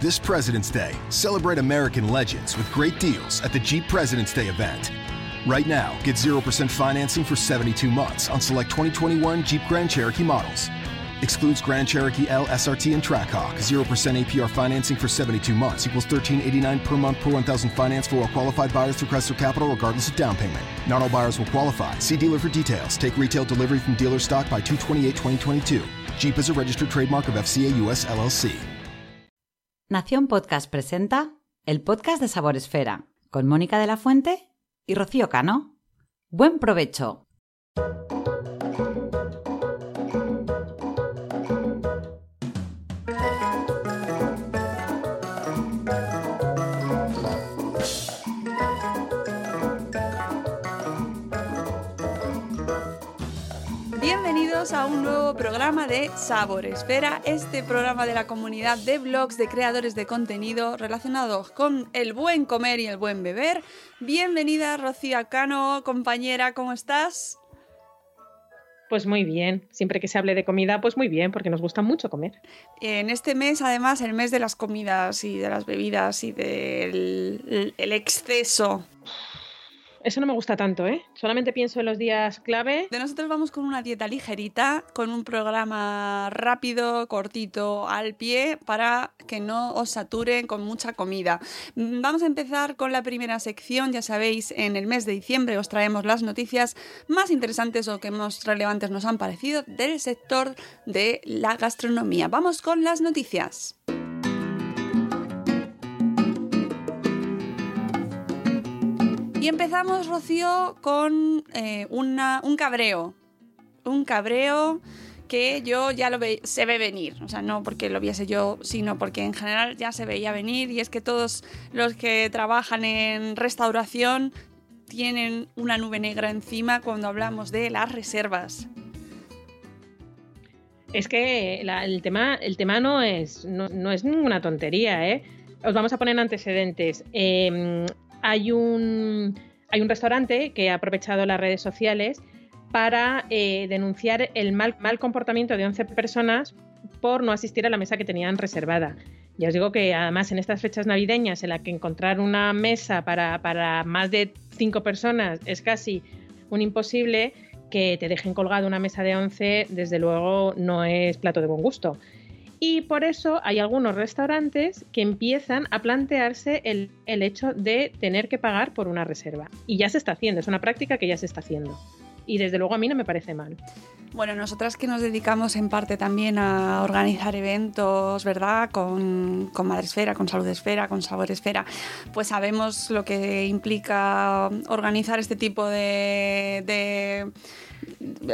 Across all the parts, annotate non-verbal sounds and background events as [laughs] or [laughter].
This President's Day, celebrate American legends with great deals at the Jeep President's Day event. Right now, get 0% financing for 72 months on select 2021 Jeep Grand Cherokee models. Excludes Grand Cherokee L, SRT, and Trackhawk. 0% APR financing for 72 months equals 1389 per month per 1000 finance for all qualified buyers through Chrysler Capital regardless of down payment. Not all buyers will qualify. See dealer for details. Take retail delivery from dealer stock by 228 2022. Jeep is a registered trademark of FCA US LLC. Nación Podcast presenta el podcast de Sabor Esfera con Mónica de la Fuente y Rocío Cano. Buen provecho. Bienvenidos a un nuevo programa de Sabor Esfera, este programa de la comunidad de blogs de creadores de contenido relacionados con el buen comer y el buen beber. Bienvenida Rocío Cano, compañera, ¿cómo estás? Pues muy bien, siempre que se hable de comida, pues muy bien, porque nos gusta mucho comer. En este mes, además, el mes de las comidas y de las bebidas y del el exceso eso no me gusta tanto, ¿eh? Solamente pienso en los días clave. De nosotros vamos con una dieta ligerita, con un programa rápido, cortito, al pie, para que no os saturen con mucha comida. Mm, vamos a empezar con la primera sección. Ya sabéis, en el mes de diciembre os traemos las noticias más interesantes o que más relevantes nos han parecido del sector de la gastronomía. Vamos con las noticias. Y empezamos, Rocío, con eh, un cabreo. Un cabreo que yo ya lo ve, se ve venir. O sea, no porque lo viese yo, sino porque en general ya se veía venir. Y es que todos los que trabajan en restauración tienen una nube negra encima cuando hablamos de las reservas. Es que el, tema, el tema no es, no, es ninguna tontería, ¿eh? Os vamos a poner antecedentes. Em, hay un, hay un restaurante que ha aprovechado las redes sociales para eh, denunciar el mal, mal comportamiento de 11 personas por no asistir a la mesa que tenían reservada. Ya os digo que además en estas fechas navideñas en la que encontrar una mesa para, para más de 5 personas es casi un imposible, que te dejen colgado una mesa de 11 desde luego no es plato de buen gusto. Y por eso hay algunos restaurantes que empiezan a plantearse el, hecho de tener que pagar por una reserva. Y ya se está haciendo, es una práctica que ya se está haciendo. Y desde luego a mí no me parece mal. Bueno, nosotras que nos dedicamos en parte también a organizar eventos, ¿verdad? Con, con Madresfera, con Salud Esfera, con Sabor Esfera, pues sabemos lo que implica organizar este tipo de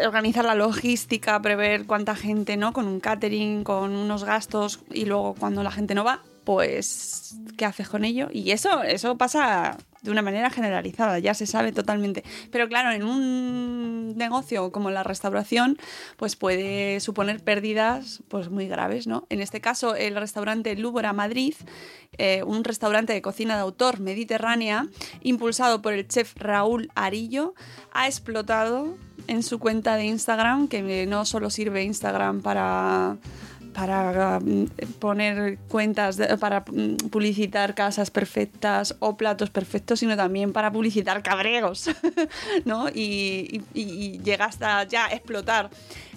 organizar la logística, prever cuánta gente, ¿no? Con un catering, con unos gastos y luego cuando la gente no va, pues ¿qué haces con ello? Y eso, eso pasa de una manera generalizada, ya se sabe totalmente. Pero claro, en un negocio como la restauración, pues puede suponer pérdidas pues muy graves, ¿no? En este caso, el restaurante Lúbora Madrid, eh, un restaurante de cocina de autor mediterránea, impulsado por el chef Raúl Arillo, ha explotado en su cuenta de Instagram, que no solo sirve Instagram para para mm, poner cuentas, para mm, publicitar casas perfectas o platos perfectos, sino también para publicitar cabreos, [laughs] ¿no? Y, llega hasta ya explotar.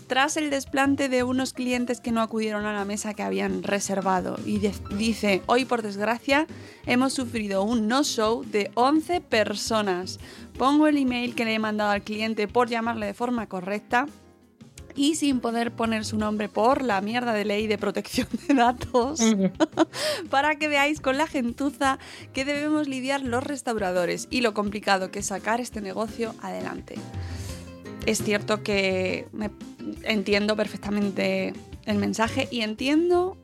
Tras el desplante de unos clientes que no acudieron a la mesa que habían reservado, y dice, hoy por desgracia hemos sufrido un no-show de 11 personas. Pongo el email que le he mandado al cliente por llamarle de forma correcta y sin poder poner su nombre por la mierda de ley de protección de datos, [laughs] para que veáis con la gentuza que debemos lidiar los restauradores y lo complicado que es sacar este negocio adelante. Es cierto que entiendo perfectamente el mensaje y entiendo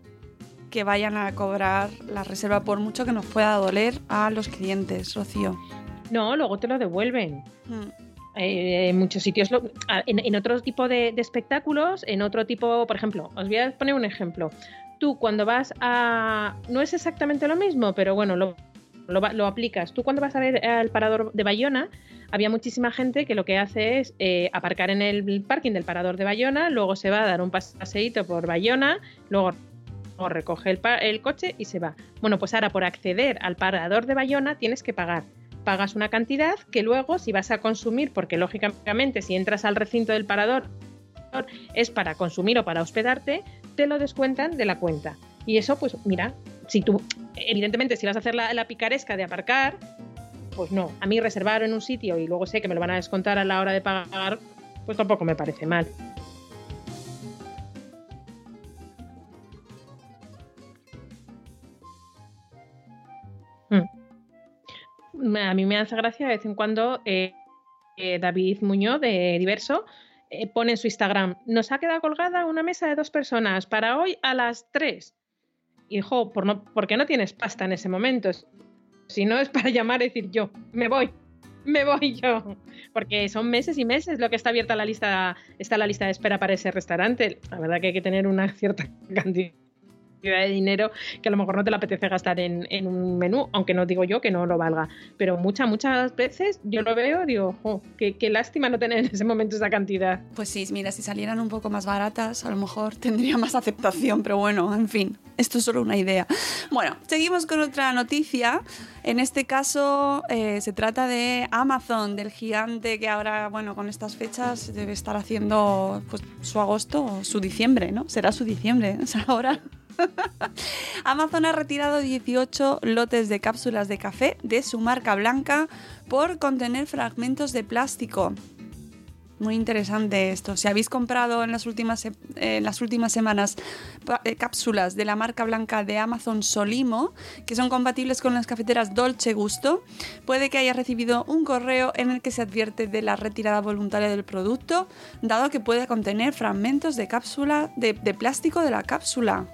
que vayan a cobrar la reserva por mucho que nos pueda doler a los clientes, Rocío. No, luego te lo devuelven. Mm. Eh, en muchos sitios, lo- en, en otro tipo de, de espectáculos, en otro tipo, por ejemplo, os voy a poner un ejemplo. Tú cuando vas a... No es exactamente lo mismo, pero bueno, lo, lo, lo aplicas. Tú cuando vas a ver al parador de Bayona, había muchísima gente que lo que hace es eh, aparcar en el parking del parador de Bayona, luego se va a dar un paseíto por Bayona, luego luego recoge el, el coche y se va. Bueno, pues ahora por acceder al parador de Bayona tienes que pagar. Pagas una cantidad que luego, si vas a consumir, porque lógicamente si entras al recinto del parador es para consumir o para hospedarte, te lo descuentan de la cuenta. Y eso, pues mira, si tú, evidentemente, si vas a hacer la, picaresca de aparcar, pues no. A mí reservar en un sitio y luego sé que me lo van a descontar a la hora de pagar, pues tampoco me parece mal. A mí me hace gracia de vez en cuando eh, eh, David Muñoz de Diverso eh, pone en su Instagram, nos ha quedado colgada una mesa de dos personas para hoy a las 3. Hijo, por, no, ¿por qué no tienes pasta en ese momento? Si no es para llamar y decir yo, me voy, me voy yo. Porque son meses y meses lo que está abierta la lista, está la lista de espera para ese restaurante. La verdad que hay que tener una cierta [laughs] cantidad de dinero que a lo mejor no te la apetece gastar en, en, un menú, aunque no digo yo que no lo valga. Pero muchas, muchas veces yo lo veo, digo, oh, qué, qué, lástima no tener en ese momento esa cantidad. Pues sí, mira, si salieran un poco más baratas, a lo mejor [laughs] tendría más aceptación, pero bueno, en fin, esto es solo una idea. Bueno, seguimos con otra noticia. En este caso eh, se trata de Amazon, del gigante que ahora, bueno, con estas fechas debe estar haciendo pues, su agosto o su diciembre, ¿no? Será su diciembre, [laughs] o sea, ahora. [laughs] Amazon ha retirado 18 lotes de cápsulas de café de su marca blanca por contener fragmentos de plástico. Muy interesante esto. Si habéis comprado en las últimas, semanas eh, cápsulas de la marca blanca de Amazon Solimo, que son compatibles con las cafeteras Dolce Gusto, puede que hayas recibido un correo en el que se advierte de la retirada voluntaria del producto, dado que puede contener fragmentos de cápsula de plástico de la cápsula.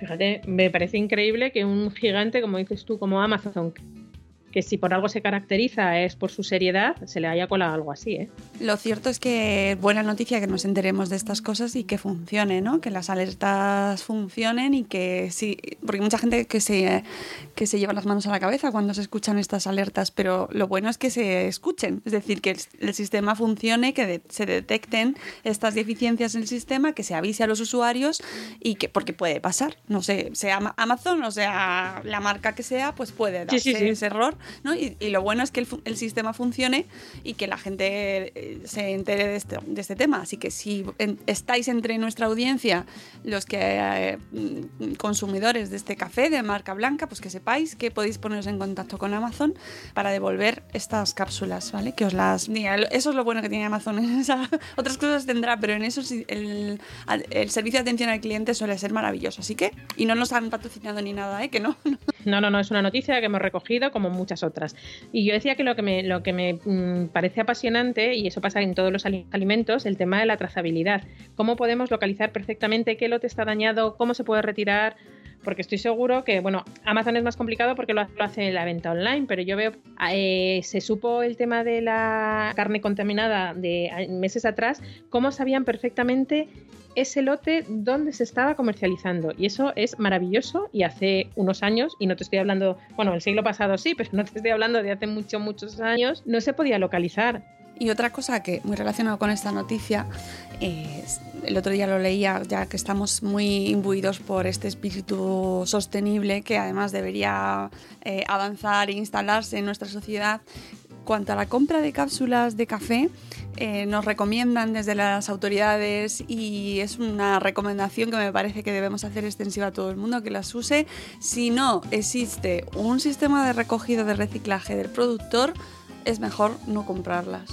Fíjate, me parece increíble que un gigante, como dices tú, como Amazon, que si por algo se caracteriza es por su seriedad, se le haya colado algo así, ¿eh? Lo cierto es que buena noticia que nos enteremos de estas cosas y que funcione, ¿no? Que las alertas funcionen y que sí, porque hay mucha gente que se, que se lleva las manos a la cabeza cuando se escuchan estas alertas, pero lo bueno es que se escuchen, es decir, que el, el sistema funcione, que de, se detecten estas deficiencias en el sistema, que se avise a los usuarios y que, porque puede pasar, no sé, sea Amazon o sea la marca que sea, pues puede darse sí, sí, sí. ese error ¿no? Y, y, lo bueno es que el, el, sistema funcione y que la gente eh, se entere de este, de este tema. Así que si en, estáis entre nuestra audiencia, los que eh, consumidores de este café de marca blanca, pues que sepáis que podéis poneros en contacto con Amazon para devolver estas cápsulas, ¿vale? Que os las. Eso es lo bueno que tiene Amazon. [laughs] Otras cosas tendrá, pero en eso el, el, servicio de atención al cliente suele ser maravilloso. Así que, y no nos han patrocinado ni nada, ¿eh? Que no. [laughs] No, no, no, es una noticia que hemos recogido como muchas otras. Y yo decía que lo que me, lo que me mmm, parece apasionante, y eso pasa en todos los alimentos, el tema de la trazabilidad. ¿Cómo podemos localizar perfectamente qué lote está dañado, cómo se puede retirar? Porque estoy seguro que, bueno, Amazon es más complicado porque lo hace en la venta online, pero yo veo, eh, se supo el tema de la carne contaminada de meses atrás, cómo sabían perfectamente ese lote donde se estaba comercializando. Y eso es maravilloso y hace unos años, y no te estoy hablando, bueno, el siglo pasado sí, [laughs] pero no te estoy hablando de hace muchos, muchos años, no se podía localizar. Y otra cosa que muy relacionado con esta noticia, eh, el otro día lo leía, ya que estamos muy imbuidos por este espíritu sostenible que además debería eh, avanzar e instalarse en nuestra sociedad. Cuanto a la compra de cápsulas de café, eh, nos recomiendan desde las autoridades y es una recomendación que me parece que debemos hacer extensiva a todo el mundo que las use. Si no existe un sistema de recogido de reciclaje del productor, es mejor no comprarlas.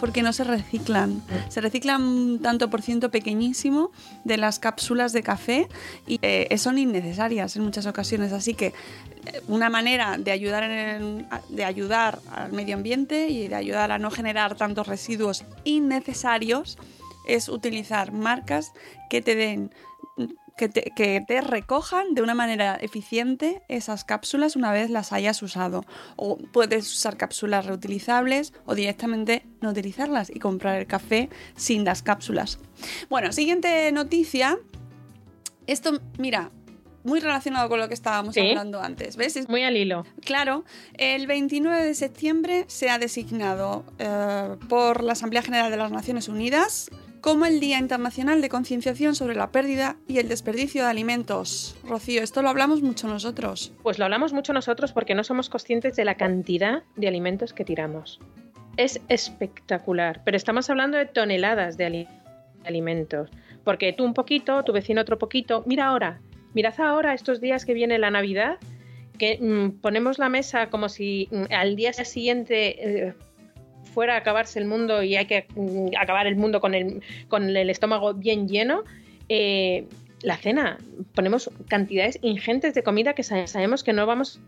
Porque no se reciclan. Se reciclan un tanto por ciento pequeñísimo de las cápsulas de café y eh, son innecesarias en muchas ocasiones. Así que una manera de ayudar, en, de ayudar al medio ambiente y de ayudar a no generar tantos residuos innecesarios es utilizar marcas que te den que te, que te recojan de una manera eficiente esas cápsulas una vez las hayas usado. O puedes usar cápsulas reutilizables o directamente no utilizarlas y comprar el café sin las cápsulas. Bueno, siguiente noticia. Esto, mira, muy relacionado con lo que estábamos Sí. hablando antes. ¿Ves? Es- Muy al hilo. Claro, el 29 de septiembre se ha designado eh, por la Asamblea General de las Naciones Unidas como el Día Internacional de Concienciación sobre la Pérdida y el Desperdicio de Alimentos. Rocío, esto lo hablamos mucho nosotros. Pues lo hablamos mucho nosotros porque no somos conscientes de la cantidad de alimentos que tiramos. Es espectacular, pero estamos hablando de toneladas de ali- alimentos. Porque tú un poquito, tu vecino otro poquito. Mira ahora, mirad ahora estos días que viene la Navidad, que mm, ponemos la mesa como si mm, al día siguiente eh, fuera a acabarse el mundo y hay que mm, acabar el mundo con el, con el estómago bien lleno. Eh, la cena, ponemos cantidades ingentes de comida que sa- sabemos que no vamos,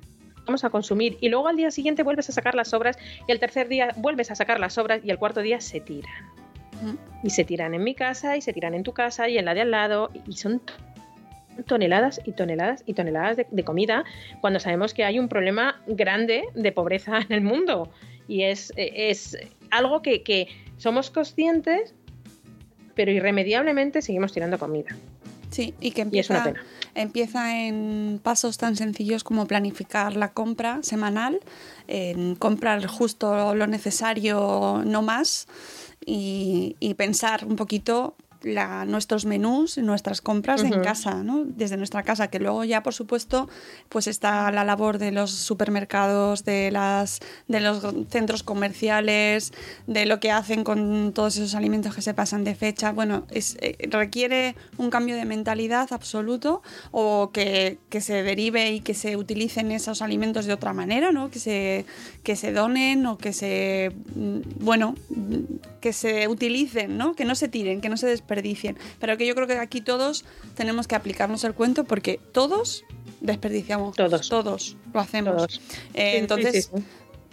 vamos a consumir y luego al día siguiente vuelves a sacar las sobras y el tercer día vuelves a sacar las sobras y el cuarto día se tiran. Y se tiran en mi casa y se tiran en tu casa y en la de al lado y son toneladas y toneladas y toneladas de, de comida cuando sabemos que hay un problema grande de pobreza en el mundo y es, es algo que, que somos conscientes pero irremediablemente seguimos tirando comida Sí, y que y es una empieza, pena. empieza en pasos tan sencillos como planificar la compra semanal, en comprar justo lo necesario, no más, y, y pensar un poquito la- nuestros menús, nuestras compras en Ujú. casa, ¿no? desde nuestra casa, que luego ya, por supuesto, pues está la labor de los supermercados, de, las, de los centros comerciales, de lo que hacen con todos esos alimentos que se pasan de fecha. Bueno, es, eh, requiere un cambio de mentalidad absoluto o que, que se derive y que se utilicen esos alimentos de otra manera, ¿no? que, se, que se donen o que se, mm, bueno, mm, que se utilicen, ¿no? que no se tiren, que no se desperdicien. Pero que yo creo que aquí todos tenemos que aplicarnos el cuento porque todos desperdiciamos. Todos. Todos lo hacemos. Todos. Eh, Sí, entonces, sí, sí.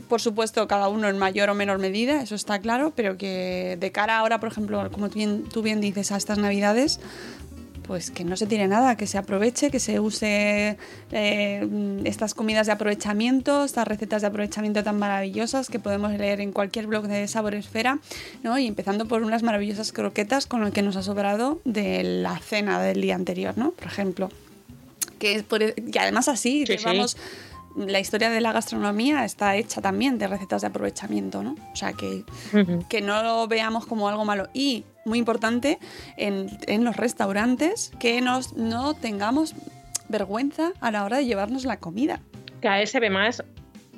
por supuesto, cada uno en mayor o menor medida, eso está claro, pero que de cara ahora, por ejemplo, como tú bien, tú bien dices, a estas navidades, pues que no se tire nada, que se aproveche, que se use eh, estas comidas de aprovechamiento, estas recetas de aprovechamiento tan maravillosas que podemos leer en cualquier blog de Sabor Esfera, ¿no? Y empezando por unas maravillosas croquetas con lo que nos ha sobrado de la cena del día anterior, ¿no? Por ejemplo. Que es por- y además así, Sí, llevamos sí. la historia de la gastronomía está hecha también de recetas de aprovechamiento, ¿no? O sea, que, que no lo veamos como algo malo. Y, muy importante, en, en los restaurantes, que nos, no tengamos vergüenza a la hora de llevarnos la comida. Cada vez se ve más,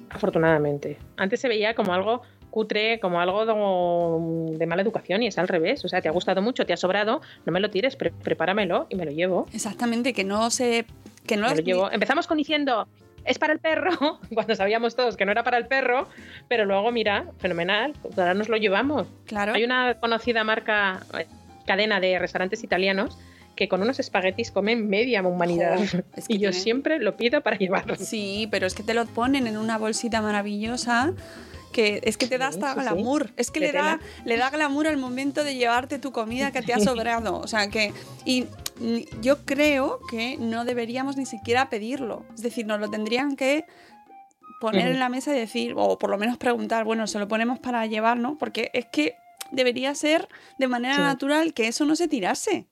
afortunadamente. Antes se veía como algo cutre, como algo de mala educación y es al revés. O sea, te ha gustado mucho, te ha sobrado, no me lo tires, pre- prepáramelo y me lo llevo. Exactamente, que no se... Que no Me lo llevo. Empezamos con diciendo, es para el perro, [laughs] cuando sabíamos todos que no era para el perro, pero luego, mira, fenomenal, ahora nos lo llevamos. Claro. Hay una conocida marca, eh, cadena de restaurantes italianos, que con unos espaguetis comen media humanidad. Jo, es [laughs] que y yo siempre lo pido para llevarlo. Sí, pero es que te lo ponen en una bolsita maravillosa que es que te da hasta sí, sí. glamour. Es que le da, le da glamour al momento de llevarte tu comida que te ha sobrado. O sea que. Y yo creo que no deberíamos ni siquiera pedirlo. Es decir, nos lo tendrían que poner en la mesa y decir, o por lo menos preguntar, bueno, se lo ponemos para llevar, ¿no? Porque es que debería ser de manera Sí. natural que eso no se tirase.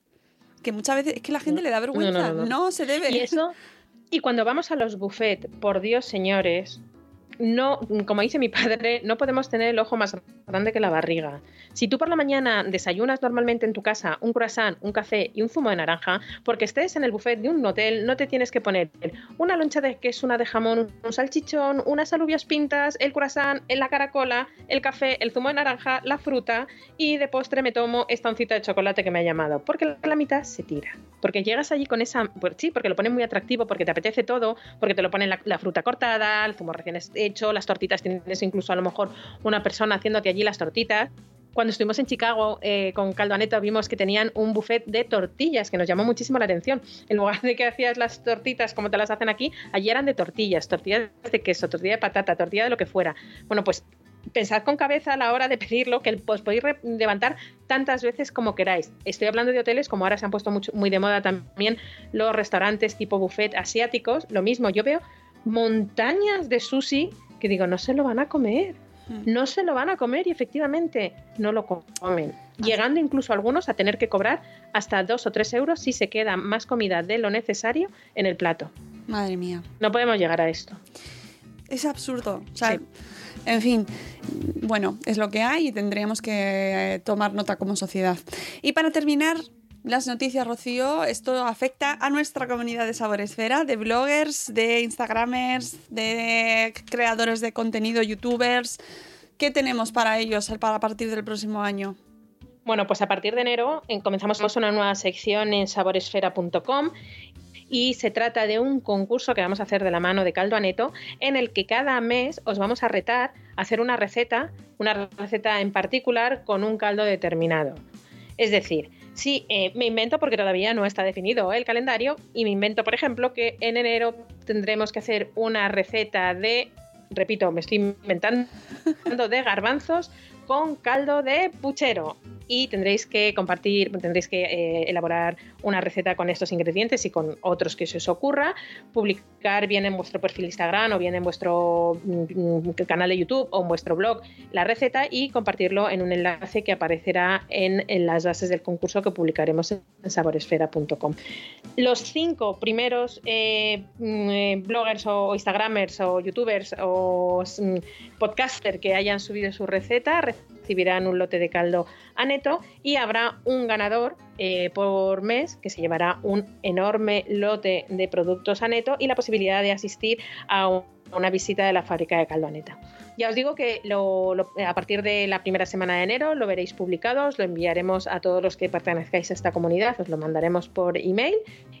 Que muchas veces es que la gente No. le da no, vergüenza. no, no. se debe. Y eso, y cuando vamos a los buffets, por Dios, señores, no, como dice mi padre, no podemos tener el ojo más grande que la barriga. Si tú por la mañana desayunas normalmente en tu casa un croissant, un café y un zumo de naranja, porque estés en el buffet de un hotel, no te tienes que poner una loncha de queso, una de jamón, un salchichón, unas alubias pintas, el croissant, la caracola, el café, el zumo de naranja, la fruta y de postre me tomo esta oncita de chocolate que me ha llamado, porque la mitad se tira. Porque llegas allí con esa, pues sí, porque lo ponen muy atractivo, porque te apetece todo, porque te lo ponen la, la fruta cortada, el zumo recién hecho, las tortitas, tienes incluso a lo mejor una persona haciéndote allí las tortitas. Cuando estuvimos en Chicago eh, con Caldaneto vimos que tenían un buffet de tortillas que nos llamó muchísimo la atención. En lugar de que hacías las tortitas como te las hacen aquí, allí eran de tortillas, tortillas de queso, tortilla de patata, tortilla de lo que fuera. Bueno, pues pensad con cabeza a la hora de pedirlo, que os podéis levantar tantas veces como queráis. Estoy hablando de hoteles, como ahora se han puesto muy de moda también los restaurantes tipo buffet asiáticos. Lo mismo, yo veo montañas de sushi que digo, no se lo van a comer. Hmm. No se lo van a comer y efectivamente no lo comen. Llegando incluso algunos a tener que cobrar hasta dos o tres euros si se queda más comida de lo necesario en el plato. Madre mía. No podemos llegar a esto. Es absurdo. En fin, bueno, es lo que hay y tendríamos que eh, tomar nota como sociedad. Y para terminar, las noticias, Rocío, esto afecta a nuestra comunidad de Saboresfera, de bloggers, de Instagramers, de creadores de contenido, youtubers. ¿Qué tenemos para ellos para partir del próximo año? Bueno, pues a partir de enero comenzamos una nueva sección en saboresfera.com y se trata de un concurso que vamos a hacer de la mano de Caldo Aneto en el que cada mes os vamos a retar a hacer una receta, una receta en particular con un caldo determinado. Es decir, si eh, me invento porque todavía no está definido el calendario y me invento, por ejemplo, que en enero tendremos que hacer una receta de, repito, me estoy inventando, [laughs] de garbanzos con caldo de puchero y tendréis que compartir, tendréis que eh, elaborar una receta con estos ingredientes y con otros que se os ocurra, publicar bien en vuestro perfil Instagram o bien en vuestro mm, canal de YouTube o en vuestro blog la receta y compartirlo en un enlace que aparecerá en, las bases del concurso que publicaremos en saboresfera.com. Los cinco primeros eh, mm, eh, bloggers o Instagramers o YouTubers o mm, podcasters que hayan subido su receta recibirán un lote de caldo a neto y habrá un ganador eh, por mes que se llevará un enorme lote de productos a neto y la posibilidad de asistir a una visita de la fábrica de caldo a neta. Ya os digo que a partir de la primera semana de enero lo veréis publicado, os lo enviaremos a todos los que pertenezcáis a esta comunidad, os lo mandaremos por email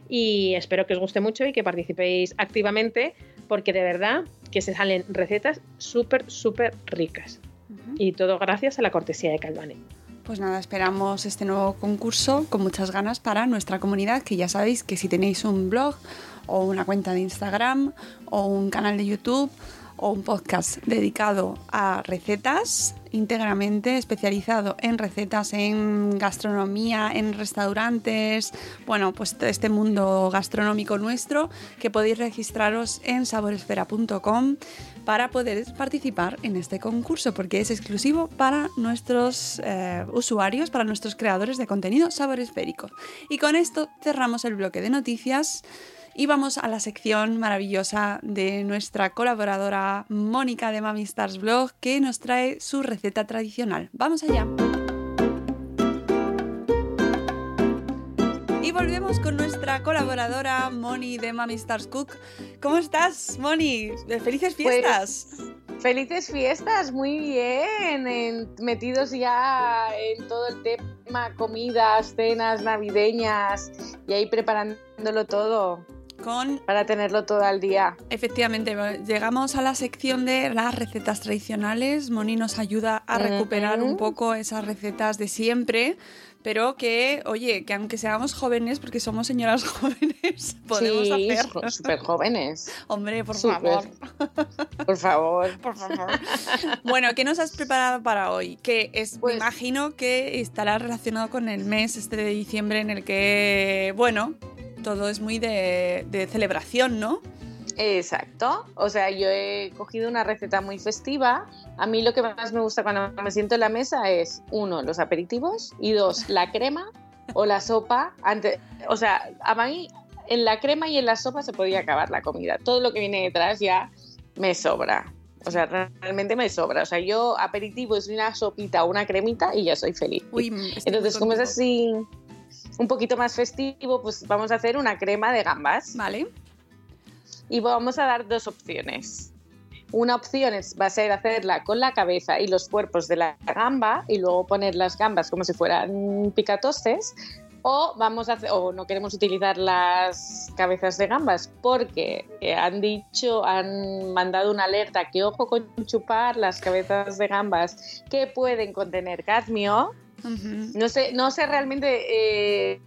y espero que os guste mucho y que participéis activamente porque de verdad que se salen recetas súper, súper ricas. Y todo gracias a la cortesía de Calvane. Pues nada, esperamos este nuevo concurso con muchas ganas para nuestra comunidad, que ya sabéis que si tenéis un blog o una cuenta de Instagram o un canal de YouTube o un podcast dedicado a recetas, íntegramente especializado en recetas, en gastronomía, en restaurantes, bueno, pues este mundo gastronómico nuestro, que podéis registraros en saboresfera.com para poder participar en este concurso, porque es exclusivo para nuestros eh, usuarios, para nuestros creadores de contenido saboresférico. Y con esto cerramos el bloque de noticias. Y vamos a la sección maravillosa de nuestra colaboradora Mónica de Mami Stars Blog que nos trae su receta tradicional. ¡Vamos allá! Y volvemos con nuestra colaboradora Moni de Mami Stars Cook. ¿Cómo estás, Moni? ¡Felices pues, fiestas! felices fiestas, muy bien. metidos ya en todo el tema comidas, cenas navideñas y ahí preparándolo todo con... Para tenerlo todo al día. Efectivamente, llegamos a la sección de las recetas tradicionales. Moni nos ayuda a recuperar un poco esas recetas de siempre, pero que, oye, que aunque seamos jóvenes, porque somos señoras [laughs] jóvenes, podemos sí, súper jóvenes. Hombre, por favor. Por favor. [laughs] por favor. Bueno, ¿qué nos has preparado para hoy? Que es, me pues imagino que estará relacionado con el mes este de diciembre en el que, bueno, todo es muy de, celebración, ¿no? Exacto. O sea, yo he cogido una receta muy festiva. A mí lo que más me gusta cuando me siento en la mesa es, uno, los aperitivos y dos, la crema o la sopa. Antes, o sea, a mí en la crema y en la sopa se podía acabar la comida. Todo lo que viene detrás ya me sobra. O sea, realmente me sobra. O sea, yo aperitivo es una sopita o una cremita y ya soy feliz. Entonces, como es así un poquito más festivo, pues vamos a hacer una crema de gambas. Vale. Y vamos a dar dos opciones. Una opción es, va a ser hacerla con la cabeza y los cuerpos de la gamba y luego poner las gambas como si fueran picatostes. O, vamos a hacer, o no queremos utilizar las cabezas de gambas porque eh, han dicho, han mandado una alerta que ojo con chupar las cabezas de gambas que pueden contener cadmio no sé, no sé realmente eh,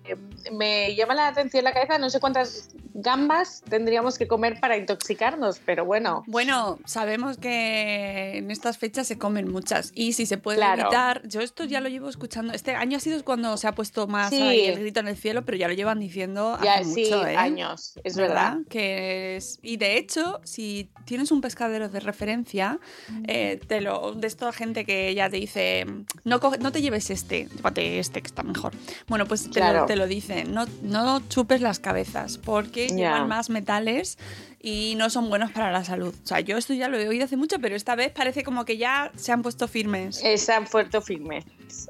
me llama la atención la cabeza, no sé cuántas gambas tendríamos que comer para intoxicarnos, pero bueno. Bueno, sabemos que en estas fechas se comen muchas y si se puede Claro. evitar, yo esto ya lo llevo escuchando, este año ha sido cuando se ha puesto más Sí. ahí el grito en el cielo, pero ya lo llevan diciendo Ya, hace sí, mucho, ¿eh? años, es verdad. Que es... Y de hecho, si tienes un pescadero de referencia, eh, te lo, de esta gente que ya te dice, no, no te lleves este, llévate este que está mejor. Bueno, pues te, Claro. lo, te lo dice, no, no chupes las cabezas porque Ya. llevan más metales y no son buenos para la salud. O sea, yo esto ya lo he oído hace mucho, pero esta vez parece como que ya se han puesto firmes. Están fuerte firmes.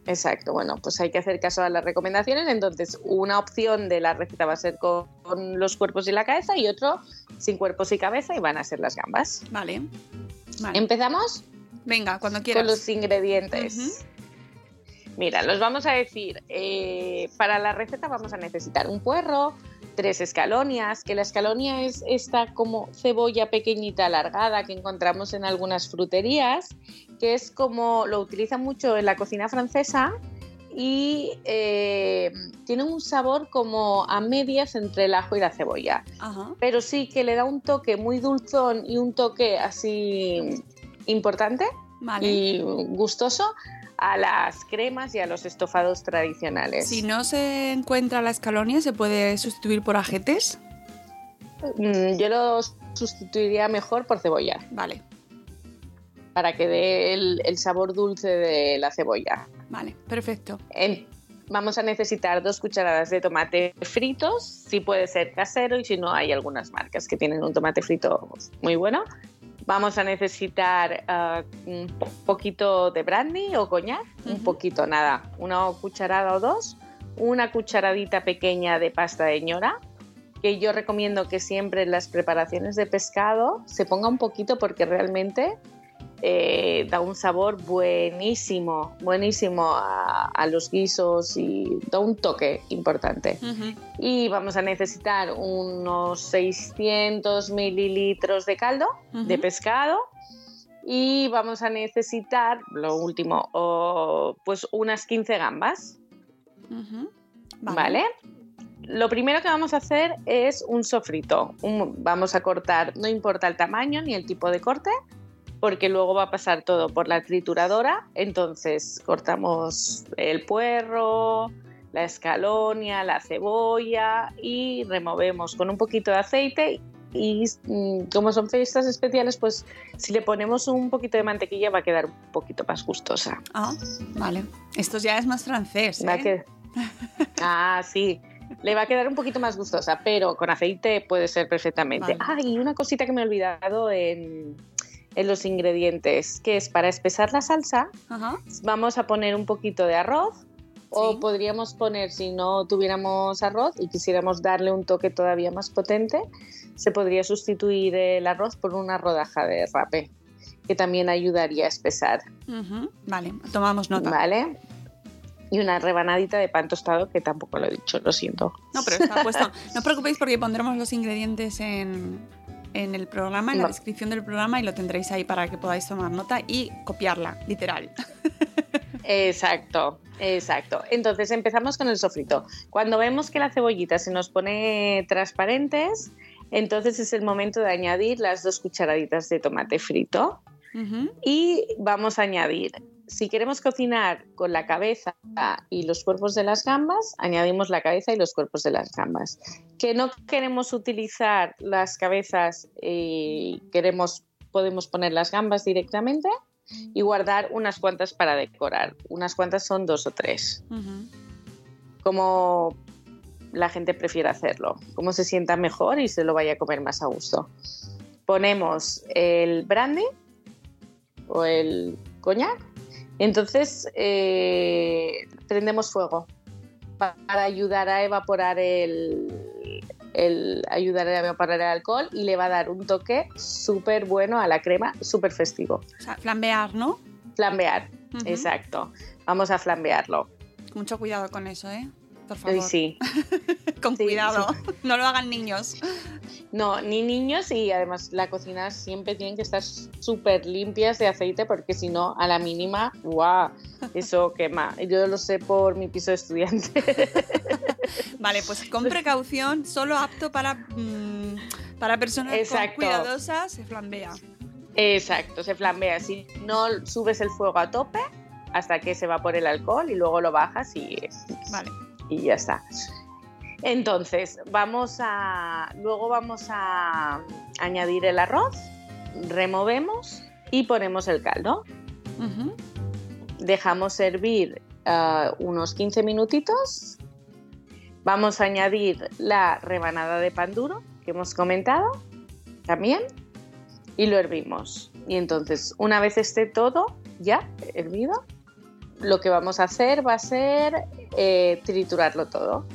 Exacto. Bueno, pues hay que hacer caso a las recomendaciones. Entonces, una opción de la receta va a ser con, con los cuerpos y la cabeza y otro sin cuerpos y cabeza y van a ser las gambas. Vale. Vale. ¿Empezamos? Venga, cuando quieras. Con los ingredientes. Ujú. Mira, los vamos a decir. eh, para la receta vamos a necesitar un puerro, tres escalonias, que la escalonia es esta como cebolla pequeñita alargada que encontramos en algunas fruterías, que es como lo utilizan mucho en la cocina francesa y eh, tiene un sabor como a medias entre el ajo y la cebolla Ajá. pero sí que le da un toque muy dulzón y un toque así importante Vale. y gustoso a las cremas y a los estofados tradicionales. Si no se encuentra la escalonia, ¿se puede sustituir por ajetes? Mm, Yo lo sustituiría mejor por cebolla, Vale, para que dé el, el sabor dulce de la cebolla. vale, perfecto. En- vamos a necesitar dos cucharadas de tomate fritos, si puede ser casero y si no hay algunas marcas que tienen un tomate frito muy bueno. Vamos a necesitar ah, un po- poquito de brandy o coñac, un poquito, nada, una cucharada o dos, una cucharadita pequeña de pasta de ñora, que yo recomiendo que siempre en las preparaciones de pescado se ponga un poquito porque realmente eh, da un sabor buenísimo, buenísimo a, a los guisos y da un toque importante. Y vamos a necesitar unos 600 mililitros de caldo de pescado. Y vamos a necesitar, lo último, pues unas 15 gambas. ¿vale? Lo primero que vamos a hacer es un sofrito. Un- vamos a cortar, no importa el tamaño ni el tipo de corte, porque luego va a pasar todo por la trituradora. Entonces cortamos el puerro, la escalonia, la cebolla y removemos con un poquito de aceite. Y mm, como son fiestas especiales, pues si le ponemos un poquito de mantequilla va a quedar un poquito más gustosa. Ah, vale. Esto ya es más francés. ¿eh? que- Ah, sí. Le va a quedar un poquito más gustosa, pero con aceite puede ser perfectamente. Vale. Ah, y una cosita que me he olvidado en, en los ingredientes, que es para espesar la salsa, Ajá. vamos a poner un poquito de arroz. O podríamos poner, si no tuviéramos arroz y quisiéramos darle un toque todavía más potente, se podría sustituir el arroz por una rodaja de rape, que también ayudaría a espesar. Vale, tomamos nota. ¿Vale? Y una rebanadita de pan tostado, que tampoco lo he dicho, lo siento. No, pero está [laughs] puesto. No os preocupéis porque pondremos los ingredientes en, en el programa, en la descripción del programa y lo tendréis ahí para que podáis tomar nota y copiarla, literal. [laughs] Exacto, exacto. Entonces empezamos con el sofrito. Cuando vemos que la cebollita se nos pone transparentes, entonces es el momento de añadir las dos cucharaditas de tomate frito y vamos a añadir, si queremos cocinar con la cabeza y los cuerpos de las gambas, añadimos la cabeza y los cuerpos de las gambas. Que no queremos utilizar las cabezas y queremos podemos poner las gambas directamente y guardar unas cuantas para decorar. Unas cuantas son dos o tres, como la gente prefiere hacerlo, como se sienta mejor y se lo vaya a comer más a gusto. Ponemos el brandy o el coñac, entonces eh, prendemos fuego pa- para ayudar a evaporar el, el- ayudar a evaporar el alcohol y le va a dar un toque súper bueno a la crema, súper festivo. O sea, flambear, ¿no? Flambear, exacto. Vamos a flambearlo. Mucho cuidado con eso, ¿eh? por favor. Sí. [laughs] Con Sí, cuidado, [laughs] no lo hagan niños. No, ni niños y además la cocina siempre tienen que estar súper limpias de aceite porque si no, a la mínima, ¡guau! Eso [laughs] quema. Yo lo sé por mi piso de estudiante. [laughs] Vale, pues con precaución, solo apto para, mm, para personas Exacto. cuidadosas, se flambea. Exacto, se flambea. Si no subes el fuego a tope hasta que se evapore el alcohol y luego lo bajas y, Vale. y ya está. Entonces, vamos a. Luego vamos a añadir el arroz, removemos y ponemos el caldo. Dejamos hervir ah, unos 15 minutitos. Vamos a añadir la rebanada de pan duro que hemos comentado también y lo hervimos. Y entonces, una vez esté todo ya hervido, lo que vamos a hacer va a ser eh, triturarlo todo.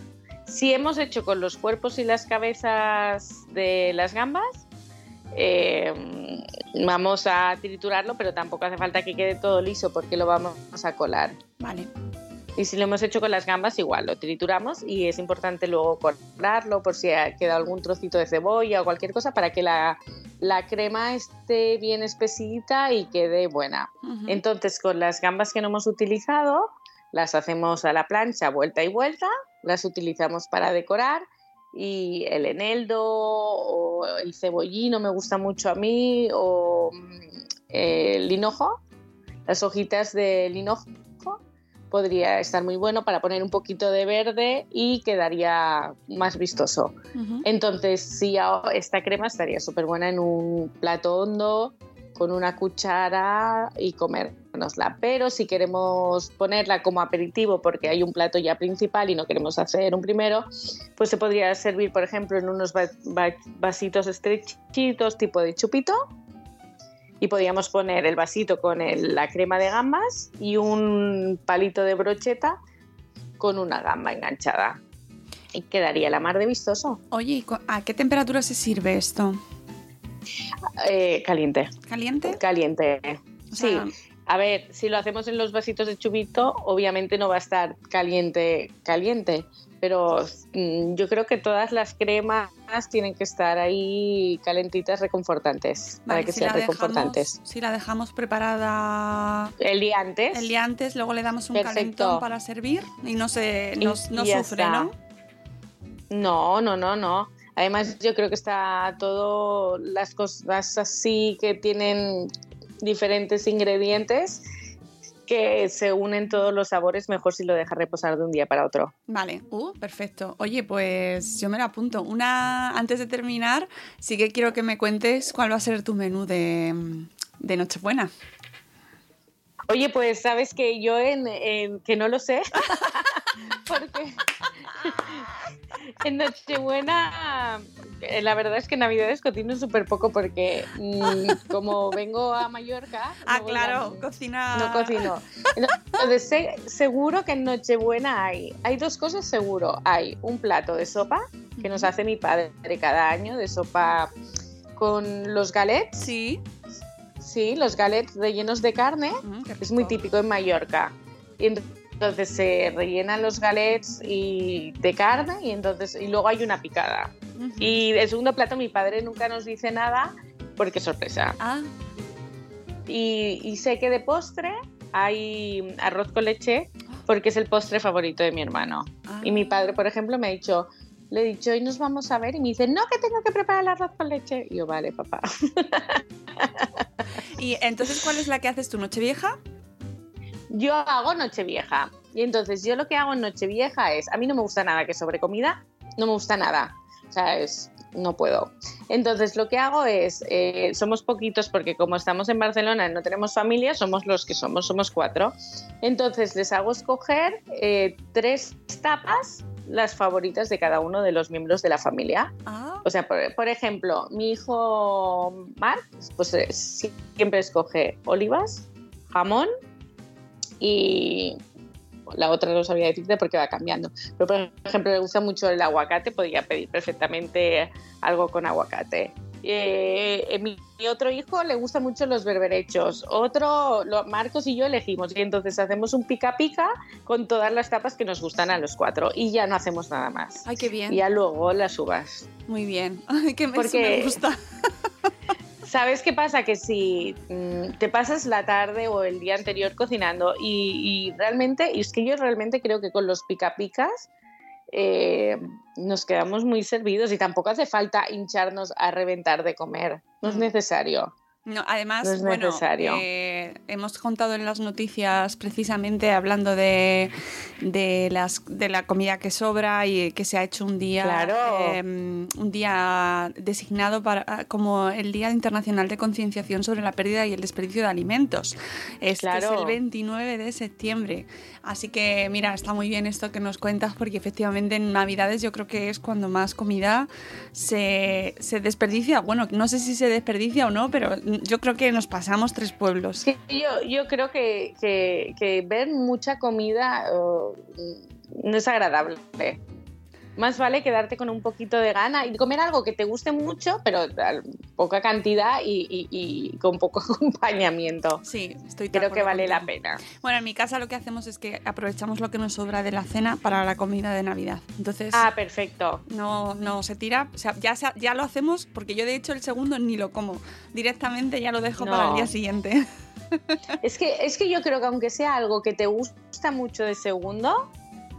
Si hemos hecho con los cuerpos y las cabezas de las gambas, eh, vamos a triturarlo, pero tampoco hace falta que quede todo liso porque lo vamos a colar. Vale. Y si lo hemos hecho con las gambas, igual lo trituramos y es importante luego colarlo por si ha quedado algún trocito de cebolla o cualquier cosa para que la, la crema esté bien espesita y quede buena. Entonces, con las gambas que no hemos utilizado, las hacemos a la plancha vuelta y vuelta, las utilizamos para decorar y el eneldo o el cebollino me gusta mucho a mí o mm, el linojo, las hojitas de linojo podría estar muy bueno para poner un poquito de verde y quedaría más vistoso. Ujú. Entonces, sí, a- esta crema estaría súper buena en un plato hondo, con una cuchara y comérnosla. Pero si queremos ponerla como aperitivo porque hay un plato ya principal y no queremos hacer un primero, pues se podría servir, por ejemplo, en unos va- va- vasitos estrechitos tipo de chupito. Y podríamos poner el vasito con el- la crema de gambas y un palito de brocheta con una gamba enganchada. Y quedaría la mar de vistoso. Oye, ¿y cu- ¿a qué temperatura se sirve esto? Eh, caliente, ¿Caliente? caliente. O Sí, a ver, si lo hacemos en los vasitos de chubito, obviamente no va a estar caliente, caliente. Pero mm, yo creo que todas las cremas tienen que estar ahí calentitas, reconfortantes, para que si sean dejamos- reconfortantes. Si la dejamos preparada El día antes. el día antes, luego le damos un Perfecto. calentón para servir y no se no, sufre, está. ¿no? No, no, no, no. Además, yo creo que está todo las cosas así que tienen diferentes ingredientes que se unen todos los sabores mejor si lo dejas reposar de un día para otro. Vale, uh, perfecto. Oye, pues yo me la apunto. Una, antes de terminar, sí que quiero que me cuentes cuál va a ser tu menú de, de Nochebuena. Oye, pues sabes que yo en, en- que no lo sé, [laughs] porque en Nochebuena eh, la verdad es que en Navidades cocino súper poco porque mm, como vengo a Mallorca... Ah, no claro, a- cocina. No cocino. Entonces, sé- seguro que en Nochebuena hay, hay dos cosas seguro. Hay un plato de sopa que nos hace mi padre cada año, de sopa con los galets. Sí. Sí, los galets rellenos de carne. Mm, Es muy típico en Mallorca. Y entonces se rellenan los galets y de carne y entonces y luego hay una picada. Ujú. Y el segundo plato mi padre nunca nos dice nada porque es sorpresa. Ah, Y, y sé que de postre hay arroz con leche porque es el postre favorito de mi hermano. ah. Y mi padre, por ejemplo, me ha dicho, le he dicho, hoy nos vamos a ver y me dice, no, que tengo que preparar el arroz con leche. Y yo, vale, papá. [laughs] Y entonces, ¿cuál es la que haces tu Nochevieja? Yo hago Nochevieja. Y entonces yo lo que hago en Nochevieja es, a mí no me gusta nada que sobre comida, no me gusta nada. O sea, es, no puedo. Entonces lo que hago es, eh, somos poquitos porque como estamos en Barcelona y no tenemos familia, somos los que somos, somos cuatro. Entonces les hago escoger eh, tres tapas, las favoritas de cada uno de los miembros de la familia. Ah, O sea, por, por ejemplo, mi hijo Mark, pues eh, siempre escoge olivas, jamón y la otra no sabía decirte porque va cambiando. Pero por ejemplo, le gusta mucho el aguacate, podría pedir perfectamente algo con aguacate. eh, mi, otro hijo le gustan mucho los berberechos, otro, Marcos y yo elegimos y entonces hacemos un pica pica con todas las tapas que nos gustan a los cuatro y ya no hacemos nada más. Ay, qué bien. Y ya luego las uvas. Muy bien. [laughs] Ay, qué me gusta. [laughs] ¿Sabes qué pasa? Que si mm, te pasas la tarde o el día anterior cocinando y, y realmente, y es que yo realmente creo que con los pica picas eh, nos quedamos muy servidos y tampoco hace falta hincharnos a reventar de comer, no es necesario. No, además, bueno, eh, hemos contado en las noticias precisamente hablando de, de, las, de la comida que sobra y que se ha hecho un día, em, un día designado para, como el Día Internacional de Concienciación sobre la pérdida y el desperdicio de alimentos. Este es el 29 de septiembre. Así que, mira, está muy bien esto que nos cuentas porque efectivamente en Navidades yo creo que es cuando más comida se, se desperdicia. Bueno, no sé si se desperdicia o no, pero yo creo que nos pasamos tres pueblos. Yo, yo creo que, que, ver mucha comida mm, no es agradable más vale quedarte con un poquito de gana y comer algo que te guste mucho, pero poca cantidad y, con poco [laughs] acompañamiento. Sí, estoy Creo que vale la pena. Bueno, en mi casa lo que hacemos es que aprovechamos lo que nos sobra de la cena para la comida de Navidad. Entonces. Ah, perfecto. No, no se tira. O sea, ya, ya lo hacemos porque yo de hecho el segundo ni lo como. Directamente ya lo dejo para el día siguiente. Es que, es que yo creo que aunque sea algo que te gusta mucho de segundo,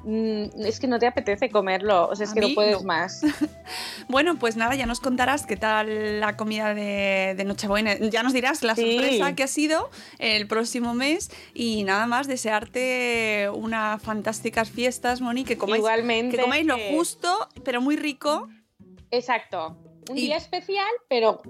Mm, es que no te apetece comerlo, o sea, es que no puedes más. [laughs] bueno, pues nada, ya nos contarás qué tal la comida de, Nochebuena. Ya nos dirás la sorpresa que ha sido el próximo mes y nada más desearte unas fantásticas fiestas, Moni, que comáis, Igualmente. Que comáis lo justo, pero muy rico. Exacto. Un día especial, pero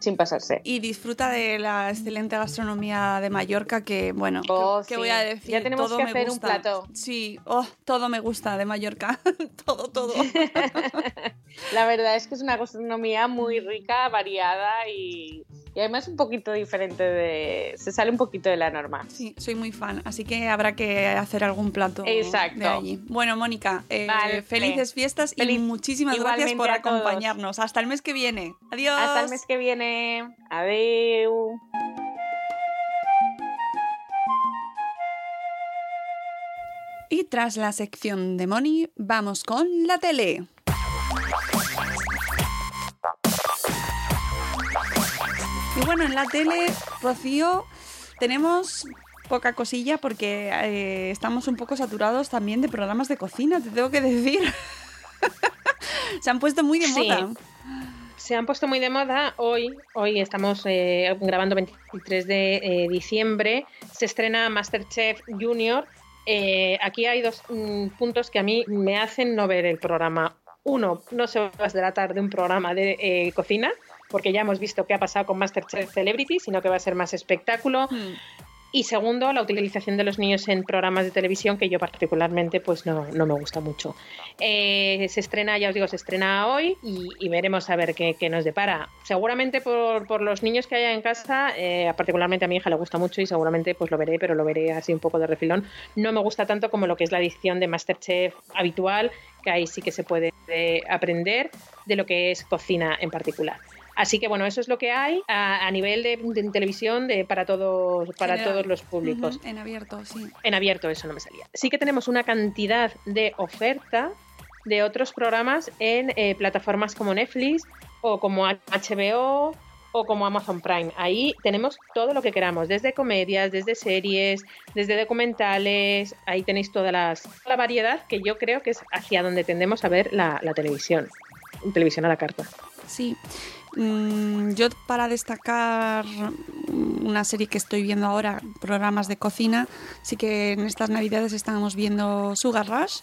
sin pasarse. Y disfruta de la excelente gastronomía de Mallorca, que bueno, oh, ¿qué, voy a decir? Ya tenemos todo que me hacer gusta. un plato. Sí, oh, todo me gusta de Mallorca, [laughs] todo, todo. [laughs] la verdad es que es una gastronomía muy rica, variada y y además un poquito diferente de... se sale un poquito de la norma. Sí, soy muy fan, así que habrá que hacer algún plato Exacto. de allí. Bueno, Mónica, eh, felices fiestas y muchísimas gracias por acompañarnos. Hasta el mes que viene. Adiós. Hasta el mes que viene. Adiós. Y tras la sección de Moni, vamos con la tele. Y bueno, en la tele, Rocío, tenemos poca cosilla porque eh, estamos un poco saturados también de programas de cocina, te tengo que decir. [laughs] Se han puesto muy de moda. Se han puesto muy de moda. Hoy, hoy estamos eh, grabando 23 de eh, diciembre. Se estrena Masterchef Junior. aquí hay dos mm, puntos que a mí me hacen no ver el programa. Uno, no se va a tratar de un programa de cocina, porque ya hemos visto qué ha pasado con Masterchef Celebrity, sino que va a ser más espectáculo. Hmm. Y segundo, la utilización de los niños en programas de televisión, que yo particularmente pues no, no me gusta mucho. Eh, se estrena, ya os digo, se estrena hoy y, veremos a ver qué, nos depara. Seguramente por, por, los niños que haya en casa, eh, particularmente a mi hija le gusta mucho y seguramente pues lo veré, pero lo veré así un poco de refilón. No me gusta tanto como lo que es la edición de Masterchef habitual, que ahí sí que se puede aprender de lo que es cocina en particular. Así que bueno, eso es lo que hay a, nivel de, televisión de, para todos para todos los públicos. en abierto, sí. En abierto, eso no me salía. Sí que tenemos una cantidad de oferta de otros programas en eh, plataformas como Netflix o como HBO o como Amazon Prime. Ahí tenemos todo lo que queramos, desde comedias, desde series, desde documentales. Ahí tenéis toda la variedad que yo creo que es hacia donde tendemos a ver la, la televisión. Televisión a la carta. Sí, Mm, yo para destacar una serie que estoy viendo ahora, programas de cocina, sí que en estas navidades estábamos viendo Sugar Rush,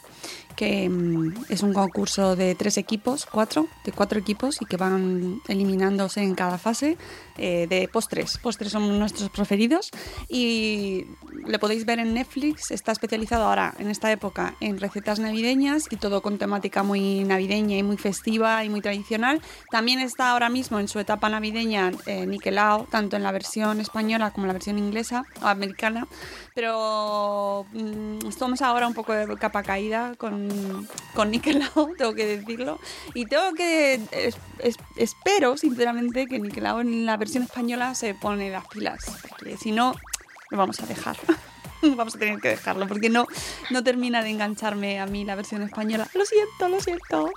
que mm, es un concurso de tres equipos, cuatro, de cuatro equipos y que van eliminándose en cada fase eh, de postres. Postres son nuestros preferidos y le podéis ver en Netflix, está especializado ahora en esta época en recetas navideñas y todo con temática muy navideña y muy festiva y muy tradicional. También está ahora mismo en su etapa navideña eh, Niquelao, tanto en la versión española como la versión inglesa o americana, pero mm, estamos ahora un poco de capa caída con, con Nickelodeon, [laughs] tengo que decirlo, y tengo que, espero sinceramente que Nickelodeon en la versión española se pone las pilas, porque si no, lo vamos a dejar. [laughs] vamos a tener que dejarlo porque no, no termina de engancharme a mí la versión española. Lo siento, lo siento.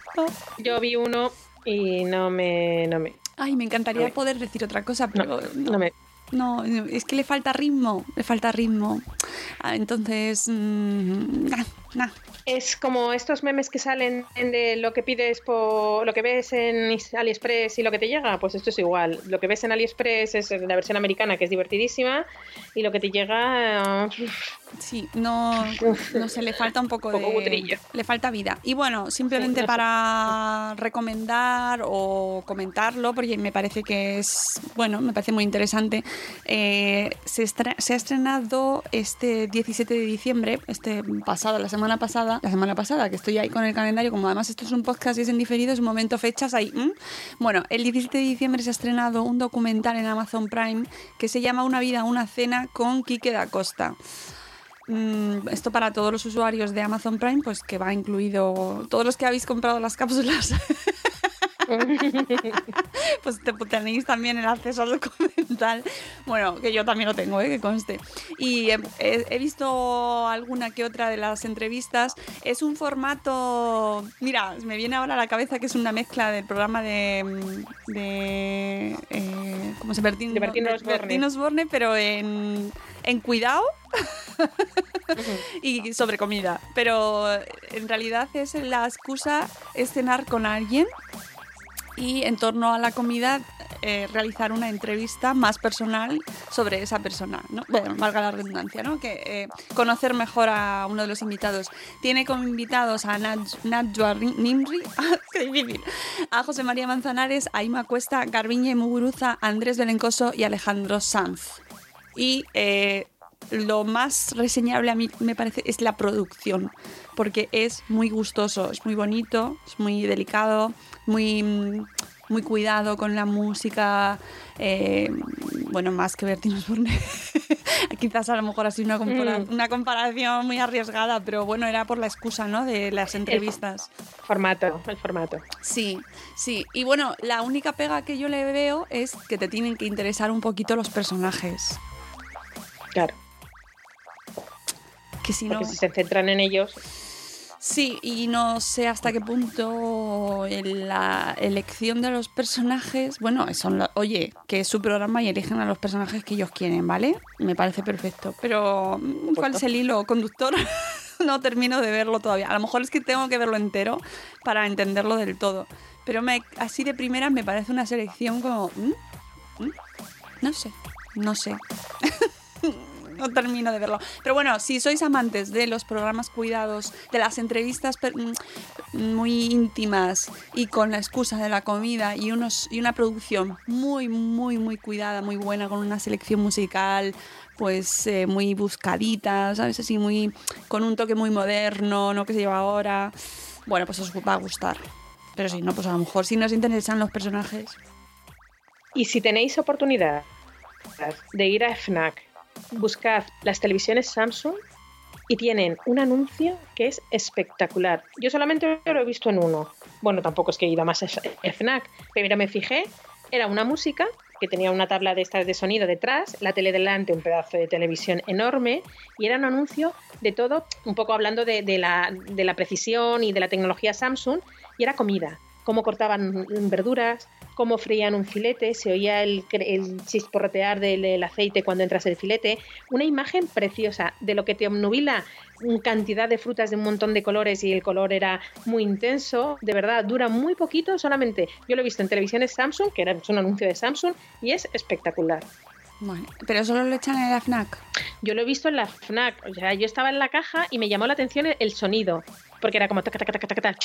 Yo vi uno y no me, no me. Ay, me encantaría poder decir otra cosa, pero no, no me. No, es que le falta ritmo, le falta ritmo. Ah, entonces, mmm, nah, Es como estos memes que salen de lo que pides por lo que ves en AliExpress y lo que te llega, pues esto es igual. Lo que ves en AliExpress es la versión americana que es divertidísima y lo que te llega Sí, no, no sé, le falta un poco, de. Le falta vida. Y bueno, simplemente para recomendar o comentarlo, porque me parece que es. Bueno, me parece muy interesante. Eh, se, se, ha estrenado este 17 de diciembre, este pasado, la semana pasada, la semana pasada, que estoy ahí con el calendario, como además esto es un podcast y es en diferido, es un momento, fechas ahí. Bueno, el 17 de diciembre se ha estrenado un documental en Amazon Prime que se llama Una vida, una cena con Quique da Costa. Mm, esto para todos los usuarios de Amazon Prime, pues que va incluido todos los que habéis comprado las cápsulas. [laughs] [laughs] pues te, tenéis también el acceso al documental. Bueno, que yo también lo tengo, ¿eh? que conste. Y he, visto alguna que otra de las entrevistas. Es un formato. Mira, me viene ahora a la cabeza que es una mezcla del programa de. de eh, ¿Cómo se Bertín, de Bertín Osborne, pero en, en cuidado. [laughs] y sobre comida. Pero en realidad es la excusa es cenar con alguien y en torno a la comida eh, realizar una entrevista más personal sobre esa persona, ¿no? Bueno, valga la redundancia, ¿no? Que eh, conocer mejor a uno de los invitados. Tiene como invitados a Najwa Nimri, [laughs] a José María Manzanares, a Ima Cuesta, Garbiñe Muguruza, Andrés Belencoso y Alejandro Sanz. Y eh, lo más reseñable a mí me parece es la producción, porque es muy gustoso, es muy bonito, es muy delicado, muy, muy cuidado con la música, eh, bueno, más que Bertino Osborne. [laughs] Quizás a lo mejor así una, mm. una comparación muy arriesgada, pero bueno, era por la excusa, ¿no? De las entrevistas. formato, el formato. Sí, sí. Y bueno, la única pega que yo le veo es que te tienen que interesar un poquito los personajes. Claro. Que si Porque si se centran en ellos. Sí, y no sé hasta qué punto la elección de los personajes, bueno, son oye, que es su programa y eligen a los personajes que ellos quieren, ¿vale? Me parece perfecto. Pero, ¿cuál es el hilo conductor? [laughs] no termino de verlo todavía. A lo mejor es que tengo que verlo entero para entenderlo del todo. Pero me, así de primera me parece una selección como... No sé, no sé. [laughs] no termino de verlo. Pero bueno, si sois amantes de los programas cuidados, de las entrevistas mm, muy íntimas y con la excusa de la comida y, unos, y una producción muy, muy, muy cuidada, muy buena, con una selección musical pues eh, muy buscadita, ¿sabes? Así muy con un toque muy moderno, no que se lleva ahora. Bueno, pues os va a gustar. Pero si no, pues a lo mejor si nos interesan los personajes. Y si tenéis oportunidad de ir a FNAC buscad las televisiones Samsung y tienen un anuncio que es espectacular. Yo solamente lo he visto en uno. Bueno, tampoco es que iba más a FNAC, pero me fijé, era una música que tenía una tabla de estas de sonido detrás, la tele delante, un pedazo de televisión enorme, y era un anuncio de todo, un poco hablando de, la, de la precisión y de la tecnología Samsung, y era comida, cómo cortaban verduras, cómo frían un filete, se oía el, el chisporrotear del, aceite cuando entras el filete. Una imagen preciosa de lo que te obnubila cantidad de frutas de un montón de colores y el color era muy intenso. De verdad, dura muy poquito, solamente yo lo he visto en televisiones Samsung, que era un anuncio de Samsung, y es espectacular. Bueno, pero solo lo echan en la FNAC. Yo lo he visto en la FNAC. O sea, yo estaba en la caja y me llamó la atención el, sonido. Porque era como taca, taca, taca, taca,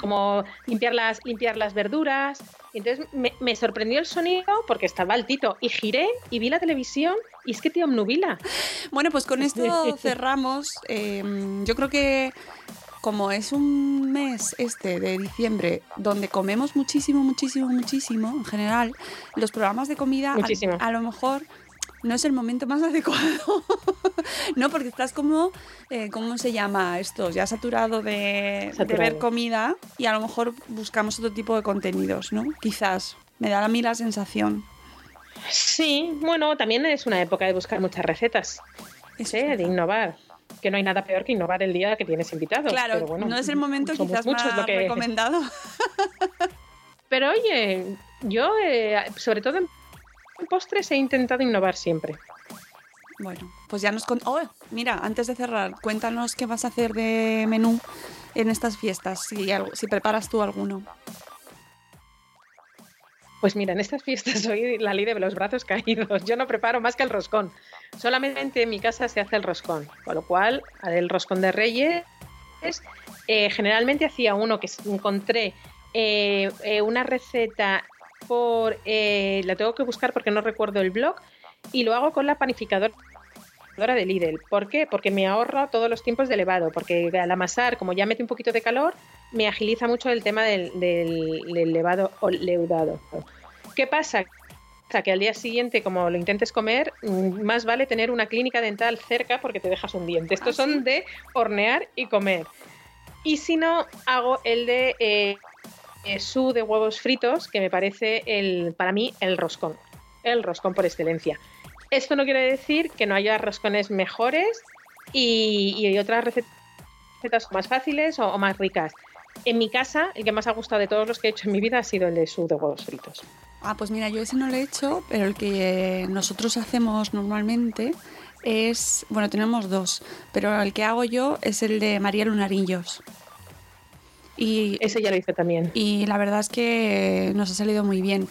como limpiar las, limpiar las verduras. Entonces me, sorprendió el sonido porque estaba altito y giré y vi la televisión y es que te obnubila. Bueno, pues con esto [laughs] cerramos. Em, yo creo que como es un mes este de diciembre donde comemos muchísimo, muchísimo, muchísimo en general, los programas de comida a lo mejor no es el momento más [laughs] adecuado. no, porque estás como, eh, ¿cómo se llama esto? Ya saturado de, de Saturado. ver comida y a lo mejor buscamos otro tipo de contenidos, ¿no? Quizás. Me da a mí la sensación. Sí, bueno, también es una época de buscar muchas recetas, ¿sí? es de innovar. Que no hay nada peor que innovar el día que tienes invitados. Claro, pero bueno, no es el momento quizás muchos más lo que- recomendado. [laughs] Pero oye, yo, eh, sobre todo en postres, he intentado innovar siempre. Bueno, pues ya nos... con- Oh, mira, antes de cerrar, cuéntanos qué vas a hacer de menú en estas fiestas, si, preparas tú alguno. Pues mira, en estas fiestas [laughs] soy la ley de los brazos [laughs] caídos. Yo no preparo más que el roscón. Solamente en mi casa se hace el roscón. Con lo cual, haré el roscón de reyes. Eh, generalmente hacía uno que encontré eh, eh, una receta por... eh, la tengo que buscar porque no recuerdo el blog. Y lo hago con la panificadora de Lidl. ¿Por qué? Porque me ahorra todos los tiempos de elevado. Porque al amasar, como ya mete un poquito de calor, me agiliza mucho el tema del, del, del levado o leudado. ¿Qué pasa? Que al día siguiente, como lo intentes comer, mm, más vale tener una clínica dental cerca porque te dejas un diente. Estos ¿Ah, son de hornear y comer. Y si no, hago el de eh, eh, su de huevos fritos, que me parece el, para mí el roscón. El roscón por excelencia. Esto no quiere decir que no haya roscones mejores y, otras recetas más fáciles o, o más ricas. En mi casa, el que más ha gustado de todos los que he hecho en mi vida ha sido el de su de huevos fritos. Ah, pues mira, yo ese no lo he hecho, pero el que eh, nosotros hacemos normalmente es, bueno, tenemos dos, pero el que hago yo es el de María Lunarillos. Y, Ese ya lo hice también. y la verdad es que nos ha salido muy bien.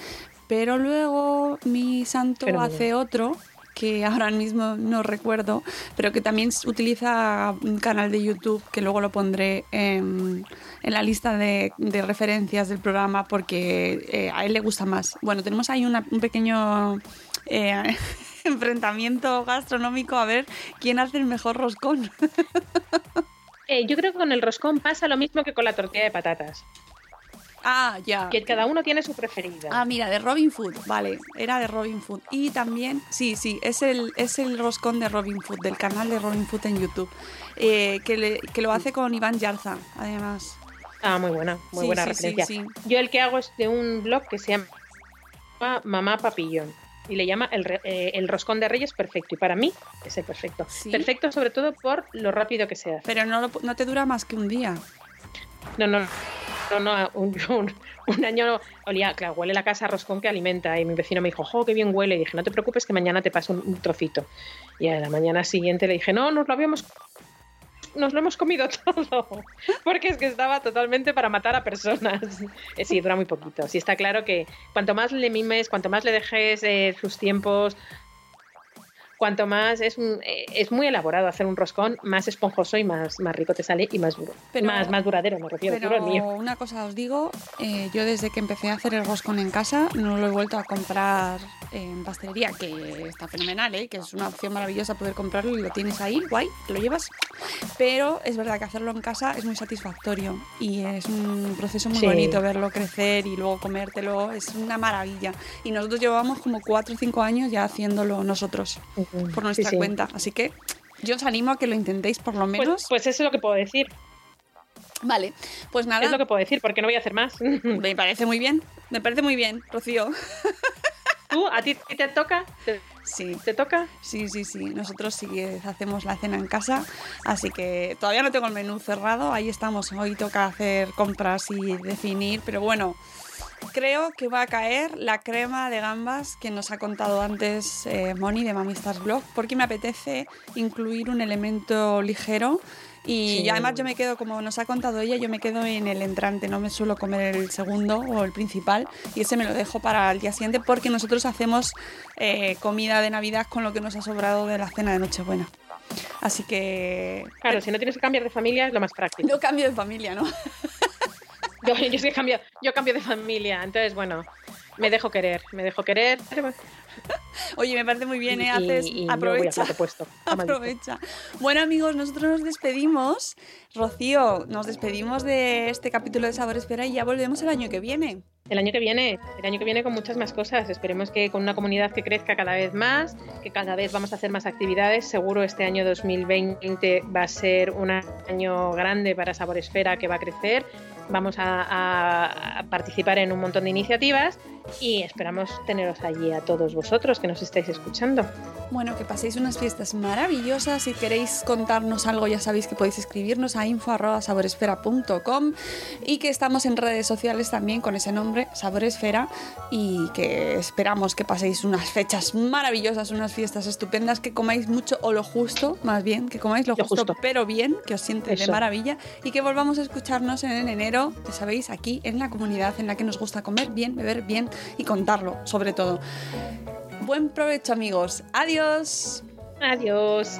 Pero luego mi santo hace otro que [laughs] ahora mismo no recuerdo, pero que también utiliza un canal de YouTube que luego lo pondré en, en la lista de, de referencias del programa porque eh, a él le gusta más. Bueno, tenemos ahí una- un pequeño eh, [laughs] enfrentamiento gastronómico a ver quién hace el mejor roscón. [laughs] Eh, yo creo que con el roscón pasa lo mismo que con la tortilla de patatas, ah, ya. que cada uno tiene su preferida. Ah, mira, de Robin Food, vale, era de Robin Food. Y también, sí, sí, es el, es el roscón de Robin Food, del canal de Robin Food en YouTube, eh, que, le- que lo hace con Iván Yarza, además. Ah, muy buena, muy Sí, buena sí, referencia. sí. Yo el que hago es de un blog que se llama Mamá Papillón y le llama el, eh, el roscón de reyes perfecto y para mí es el perfecto. ¿Sí? Perfecto sobre todo por lo rápido que se hace. Pero no, lo- no te dura más que un día. No, no, no, no, un, [laughs] un- un año olía, claro, huele la casa a roscón que alimenta y mi vecino me dijo, jo, qué bien huele. Y dije, no te preocupes que mañana te paso un, un trocito. Y a la mañana siguiente le dije, no, nos lo habíamos nos lo hemos comido [laughs] todo, porque es que estaba totalmente para matar a personas. Eh, Sí, dura muy poquito. Sí, está claro que cuanto más le mimes, cuanto más le dejes eh, sus tiempos, cuanto más es, un- eh, es muy elaborado hacer un roscón, más esponjoso y más, más rico te sale y más duro. Pero- más, más duradero, me refiero, Pero duro el mío. una cosa os digo, eh, yo desde que empecé a hacer el roscón en casa no lo he vuelto a comprar en pastelería, que está fenomenal, ¿eh? que es una opción maravillosa poder comprarlo y lo tienes ahí, guay, te lo llevas. Pero es verdad que hacerlo en casa es muy satisfactorio y es un proceso muy Sí. bonito verlo crecer y luego comértelo, es una maravilla. Y nosotros llevamos como 4 o 5 años ya haciéndolo nosotros. Por nuestra Sí, sí. cuenta, así que yo os animo a que lo intentéis por lo menos. Pues, pues eso es lo que puedo decir. vale, pues nada. Es lo que puedo decir, porque no voy a hacer más. [laughs] Me parece muy bien, me parece muy bien, Rocío. [laughs] ¿Tú? ¿A ti te toca? ¿Te, Sí, te toca? sí, sí, sí. Nosotros sí hacemos la cena en casa, así que todavía no tengo el menú cerrado. Ahí estamos. Hoy toca hacer compras y definir, pero bueno. Creo que va a caer la crema de gambas que nos ha contado antes eh, Moni de Mamistas Blog, porque me apetece incluir un elemento ligero y Sí. además yo me quedo, como nos ha contado ella, yo me quedo en el entrante, no me suelo comer el segundo o el principal y ese me lo dejo para el día siguiente porque nosotros hacemos eh, comida de Navidad con lo que nos ha sobrado de la cena de Nochebuena. Así que... Claro, si no tienes que cambiar de familia es lo más práctico. No cambio de familia, ¿no? [laughs] [laughs] Yo, yo es que cambio, yo cambio de familia, entonces bueno, Me dejo querer, me dejo querer. [laughs] Oye, me parece muy bien, ¿eh? Haces, y- y puesto. [laughs] Aprovecha. Bueno, amigos, nosotros nos despedimos. Rocío, nos despedimos de este capítulo de Sabor Espera y ya volvemos el año que viene. El año que viene, el año que viene con muchas más cosas. Esperemos que con una comunidad que crezca cada vez más, que cada vez vamos a hacer más actividades. Seguro este año 2020 va a ser un año grande para Sabor Esfera que va a crecer. Vamos a, participar en un montón de iniciativas y esperamos teneros allí a todos vosotros que nos estáis escuchando. Bueno, que paséis unas fiestas maravillosas. Si queréis contarnos algo, ya sabéis que podéis escribirnos a info.saboresfera.com y que estamos en redes sociales también con ese nombre, Saboresfera, y que esperamos que paséis unas fechas maravillosas, unas fiestas estupendas, que comáis mucho o lo justo, más bien, que comáis lo, Lo justo, justo. pero bien, que os siente de maravilla y que volvamos a escucharnos en enero, ya sabéis, aquí en la comunidad en la que nos gusta comer bien, beber bien y contarlo, sobre todo. Buen provecho amigos. Adiós. Adiós.